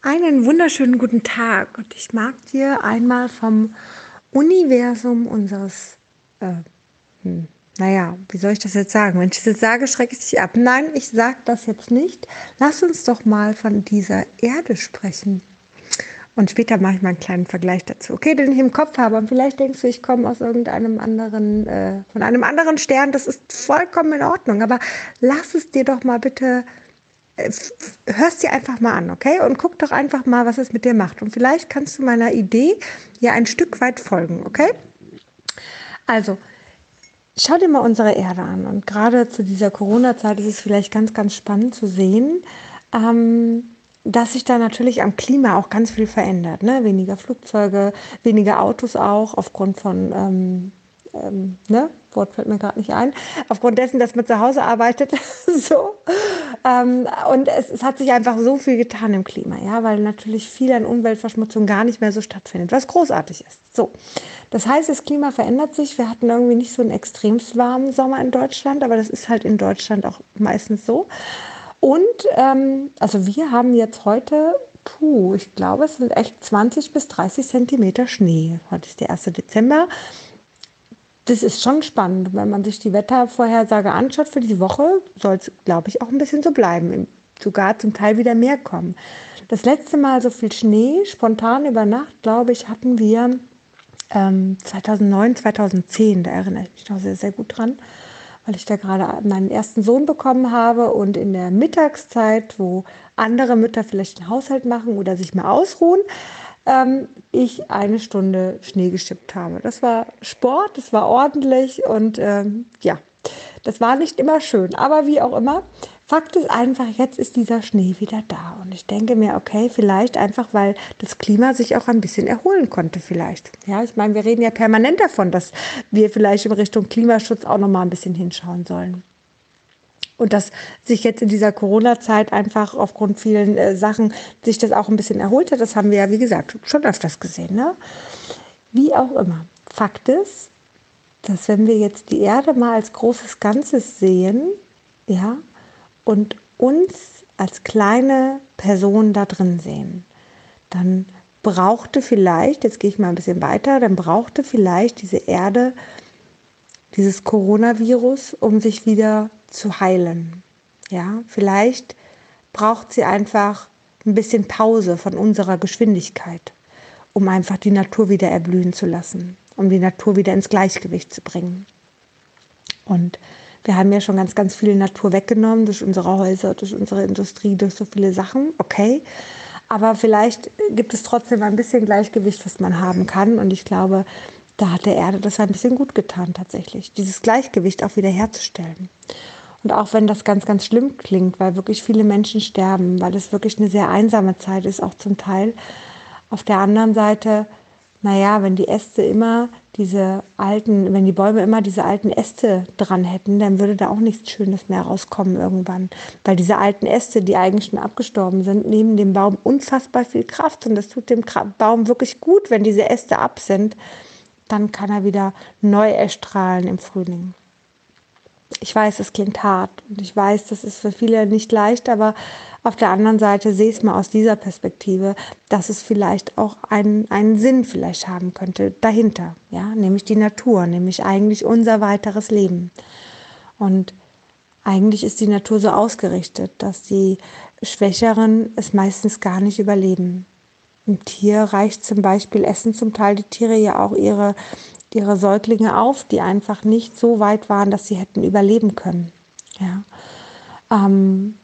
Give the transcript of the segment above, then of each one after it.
Einen wunderschönen guten Tag und ich mag dir einmal vom Universum unseres, äh, hm, naja, wie soll ich das jetzt sagen? Wenn ich das jetzt sage, schrecke ich dich ab. Nein, ich sage das jetzt nicht. Lass uns doch mal von dieser Erde sprechen. Und später mache ich mal einen kleinen Vergleich dazu. Okay, den ich im Kopf habe. Und vielleicht denkst du, ich komme aus irgendeinem anderen, äh, von einem anderen Stern. Das ist vollkommen in Ordnung. Aber lass es dir doch mal bitte hörst dir einfach mal an, okay? Und guck doch einfach mal, was es mit dir macht. Und vielleicht kannst du meiner Idee ja ein Stück weit folgen, okay? Also, schau dir mal unsere Erde an. Und gerade zu dieser Corona-Zeit ist es vielleicht ganz, ganz spannend zu sehen, ähm, dass sich da natürlich am Klima auch ganz viel verändert. Ne? Weniger Flugzeuge, weniger Autos auch aufgrund von ähm, ähm, ne, Wort fällt mir gerade nicht ein, aufgrund dessen, dass man zu Hause arbeitet, so. Ähm, und es, es, hat sich einfach so viel getan im Klima, ja, weil natürlich viel an Umweltverschmutzung gar nicht mehr so stattfindet, was großartig ist. So. Das heißt, das Klima verändert sich. Wir hatten irgendwie nicht so einen extrem warmen Sommer in Deutschland, aber das ist halt in Deutschland auch meistens so. Und ähm, also wir haben jetzt heute puh, ich glaube, es sind echt 20 bis 30 Zentimeter Schnee. Heute ist der 1. Dezember das ist schon spannend. Wenn man sich die Wettervorhersage anschaut für die Woche, soll es, glaube ich, auch ein bisschen so bleiben. Sogar zum Teil wieder mehr kommen. Das letzte Mal so viel Schnee, spontan über Nacht, glaube ich, hatten wir ähm, 2009, 2010. Da erinnere ich mich noch sehr, sehr gut dran, weil ich da gerade meinen ersten Sohn bekommen habe und in der Mittagszeit, wo andere Mütter vielleicht den Haushalt machen oder sich mal ausruhen, ähm, ich eine Stunde Schnee geschippt habe. Das war Sport, das war ordentlich und ähm, ja, das war nicht immer schön, aber wie auch immer. Fakt ist einfach, jetzt ist dieser Schnee wieder da. Und ich denke mir, okay, vielleicht einfach, weil das Klima sich auch ein bisschen erholen konnte, vielleicht. Ja, ich meine, wir reden ja permanent davon, dass wir vielleicht in Richtung Klimaschutz auch noch mal ein bisschen hinschauen sollen. Und dass sich jetzt in dieser Corona-Zeit einfach aufgrund vielen äh, Sachen sich das auch ein bisschen erholt hat, das haben wir ja, wie gesagt, schon öfters gesehen. Ne? Wie auch immer. Fakt ist, dass wenn wir jetzt die Erde mal als großes Ganzes sehen, ja, und uns als kleine Person da drin sehen, dann brauchte vielleicht, jetzt gehe ich mal ein bisschen weiter, dann brauchte vielleicht diese Erde dieses Coronavirus, um sich wieder zu heilen. Ja, vielleicht braucht sie einfach ein bisschen Pause von unserer Geschwindigkeit, um einfach die Natur wieder erblühen zu lassen, um die Natur wieder ins Gleichgewicht zu bringen. Und wir haben ja schon ganz, ganz viel Natur weggenommen durch unsere Häuser, durch unsere Industrie, durch so viele Sachen. Okay. Aber vielleicht gibt es trotzdem ein bisschen Gleichgewicht, was man haben kann. Und ich glaube, da hat der Erde das ein bisschen gut getan, tatsächlich, dieses Gleichgewicht auch wieder herzustellen. Und auch wenn das ganz, ganz schlimm klingt, weil wirklich viele Menschen sterben, weil es wirklich eine sehr einsame Zeit ist, auch zum Teil. Auf der anderen Seite, naja, wenn die Äste immer diese alten, wenn die Bäume immer diese alten Äste dran hätten, dann würde da auch nichts Schönes mehr rauskommen irgendwann. Weil diese alten Äste, die eigentlich schon abgestorben sind, nehmen dem Baum unfassbar viel Kraft und das tut dem Baum wirklich gut, wenn diese Äste ab sind dann kann er wieder neu erstrahlen im Frühling. Ich weiß, es klingt hart und ich weiß, das ist für viele nicht leicht, aber auf der anderen Seite sehe ich es mal aus dieser Perspektive, dass es vielleicht auch einen, einen Sinn vielleicht haben könnte dahinter, ja, nämlich die Natur, nämlich eigentlich unser weiteres Leben. Und eigentlich ist die Natur so ausgerichtet, dass die Schwächeren es meistens gar nicht überleben. Im Tier reicht zum Beispiel, essen zum Teil die Tiere ja auch ihre, ihre Säuglinge auf, die einfach nicht so weit waren, dass sie hätten überleben können. Ja. Ähm,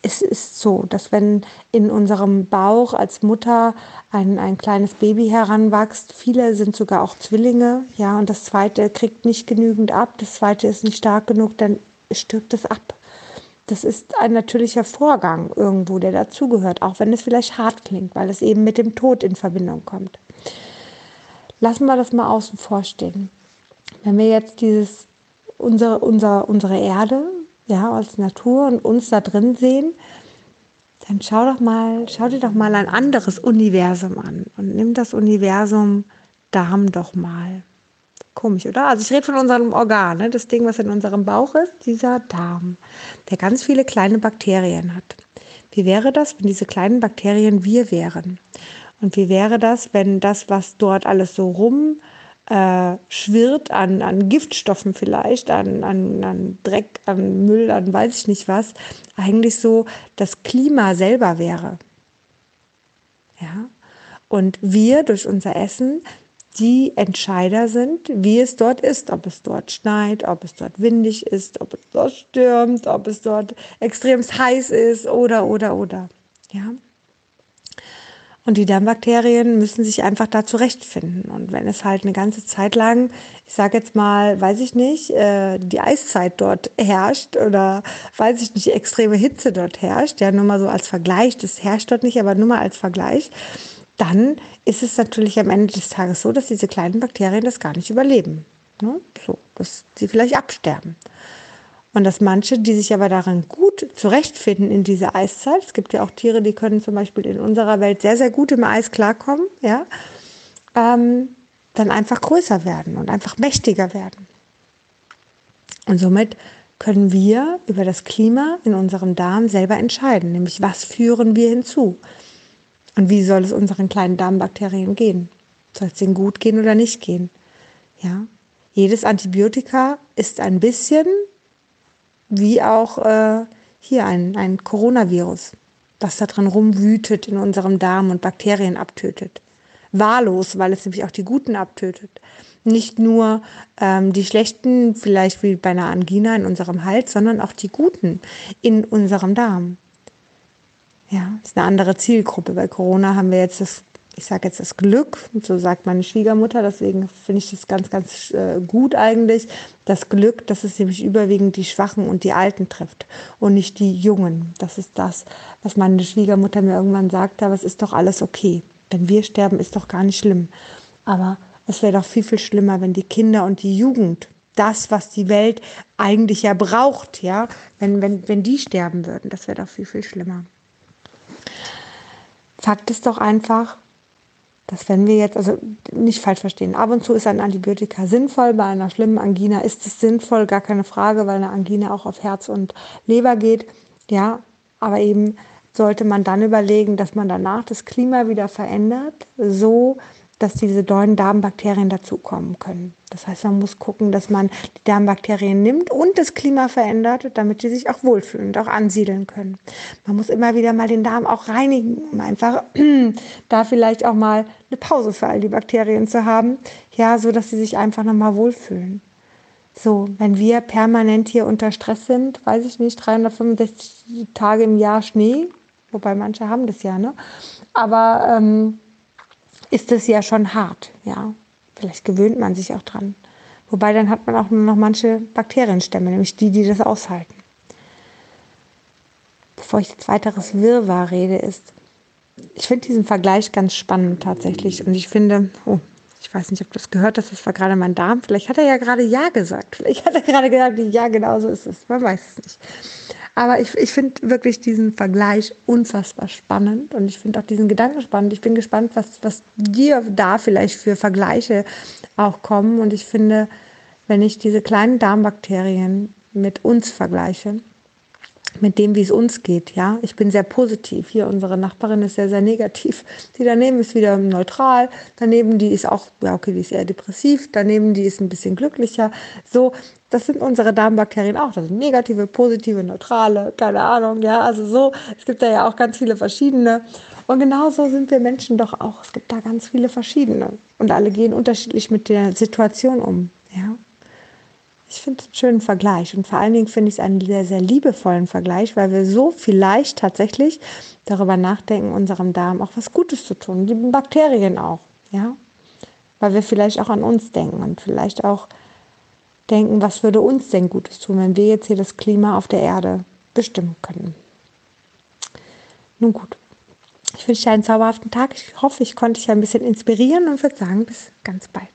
es ist so, dass wenn in unserem Bauch als Mutter ein, ein kleines Baby heranwächst, viele sind sogar auch Zwillinge, ja, und das zweite kriegt nicht genügend ab, das zweite ist nicht stark genug, dann stirbt es ab. Das ist ein natürlicher Vorgang irgendwo, der dazugehört, auch wenn es vielleicht hart klingt, weil es eben mit dem Tod in Verbindung kommt. Lassen wir das mal außen vor stehen. Wenn wir jetzt dieses, unsere, unser, unsere Erde, ja, als Natur und uns da drin sehen, dann schau doch mal, schau dir doch mal ein anderes Universum an und nimm das Universum Darm doch mal. Komisch, oder? Also ich rede von unserem Organ, ne? das Ding, was in unserem Bauch ist, dieser Darm, der ganz viele kleine Bakterien hat. Wie wäre das, wenn diese kleinen Bakterien wir wären? Und wie wäre das, wenn das, was dort alles so rum äh, schwirrt an, an Giftstoffen vielleicht, an, an, an Dreck, an Müll, an weiß ich nicht was, eigentlich so das Klima selber wäre. Ja. Und wir durch unser Essen die Entscheider sind, wie es dort ist, ob es dort schneit, ob es dort windig ist, ob es dort stürmt, ob es dort extrem heiß ist oder, oder, oder. Ja. Und die Darmbakterien müssen sich einfach da zurechtfinden. Und wenn es halt eine ganze Zeit lang, ich sage jetzt mal, weiß ich nicht, äh, die Eiszeit dort herrscht oder weiß ich nicht, extreme Hitze dort herrscht, ja, nur mal so als Vergleich, das herrscht dort nicht, aber nur mal als Vergleich, dann ist es natürlich am Ende des Tages so, dass diese kleinen Bakterien das gar nicht überleben. Ne? So, dass sie vielleicht absterben. Und dass manche, die sich aber darin gut zurechtfinden in dieser Eiszeit, es gibt ja auch Tiere, die können zum Beispiel in unserer Welt sehr, sehr gut im Eis klarkommen, ja, ähm, dann einfach größer werden und einfach mächtiger werden. Und somit können wir über das Klima in unserem Darm selber entscheiden, nämlich was führen wir hinzu und wie soll es unseren kleinen Darmbakterien gehen. Soll es ihnen gut gehen oder nicht gehen? Ja, jedes Antibiotika ist ein bisschen wie auch äh, hier ein, ein Coronavirus, das da drin rumwütet in unserem Darm und Bakterien abtötet. Wahllos, weil es nämlich auch die guten abtötet. Nicht nur ähm, die schlechten, vielleicht wie bei einer Angina in unserem Hals, sondern auch die guten in unserem Darm. Ja, ist eine andere Zielgruppe. Bei Corona haben wir jetzt das ich sage jetzt das Glück, so sagt meine Schwiegermutter, deswegen finde ich das ganz, ganz äh, gut eigentlich, das Glück, dass es nämlich überwiegend die Schwachen und die Alten trifft und nicht die Jungen. Das ist das, was meine Schwiegermutter mir irgendwann sagte, aber es ist doch alles okay. Wenn wir sterben, ist doch gar nicht schlimm. Aber es wäre doch viel, viel schlimmer, wenn die Kinder und die Jugend, das, was die Welt eigentlich ja braucht, ja, wenn, wenn, wenn die sterben würden, das wäre doch viel, viel schlimmer. Fakt ist doch einfach, dass wenn wir jetzt, also nicht falsch verstehen, ab und zu ist ein Antibiotika sinnvoll, bei einer schlimmen Angina ist es sinnvoll, gar keine Frage, weil eine Angina auch auf Herz und Leber geht, ja, aber eben sollte man dann überlegen, dass man danach das Klima wieder verändert, so dass diese neuen Darmbakterien dazukommen können. Das heißt, man muss gucken, dass man die Darmbakterien nimmt und das Klima verändert, damit sie sich auch wohlfühlen und auch ansiedeln können. Man muss immer wieder mal den Darm auch reinigen, um einfach da vielleicht auch mal eine Pause für all die Bakterien zu haben, ja, so dass sie sich einfach nochmal wohlfühlen. So, wenn wir permanent hier unter Stress sind, weiß ich nicht, 365 Tage im Jahr Schnee, wobei manche haben das ja, ne? Aber ähm, ist es ja schon hart, ja. Vielleicht gewöhnt man sich auch dran. Wobei dann hat man auch nur noch manche Bakterienstämme, nämlich die, die das aushalten. Bevor ich jetzt weiteres Wirrwarr rede, ist, ich finde diesen Vergleich ganz spannend tatsächlich. Und ich finde, oh, ich weiß nicht, ob du das gehört hast, das war gerade mein Darm. Vielleicht hat er ja gerade Ja gesagt. Vielleicht hat er gerade gesagt, ja, genau so ist es. Man weiß es nicht. Aber ich, ich finde wirklich diesen Vergleich unfassbar spannend und ich finde auch diesen Gedanken spannend. Ich bin gespannt, was, was dir da vielleicht für Vergleiche auch kommen. Und ich finde, wenn ich diese kleinen Darmbakterien mit uns vergleiche, mit dem, wie es uns geht. Ja, ich bin sehr positiv. Hier unsere Nachbarin ist sehr, sehr negativ. Die daneben ist wieder neutral. Daneben die ist auch, ja okay, die ist eher depressiv. Daneben die ist ein bisschen glücklicher. So, das sind unsere Darmbakterien auch. Das sind negative, positive, neutrale, keine Ahnung. Ja, also so. Es gibt da ja auch ganz viele verschiedene. Und genauso sind wir Menschen doch auch. Es gibt da ganz viele verschiedene. Und alle gehen unterschiedlich mit der Situation um. Ja. Ich finde es einen schönen Vergleich und vor allen Dingen finde ich es einen sehr, sehr liebevollen Vergleich, weil wir so vielleicht tatsächlich darüber nachdenken, unserem Darm auch was Gutes zu tun, die Bakterien auch, ja, weil wir vielleicht auch an uns denken und vielleicht auch denken, was würde uns denn Gutes tun, wenn wir jetzt hier das Klima auf der Erde bestimmen können. Nun gut, ich wünsche dir einen zauberhaften Tag. Ich hoffe, ich konnte dich ein bisschen inspirieren und würde sagen, bis ganz bald.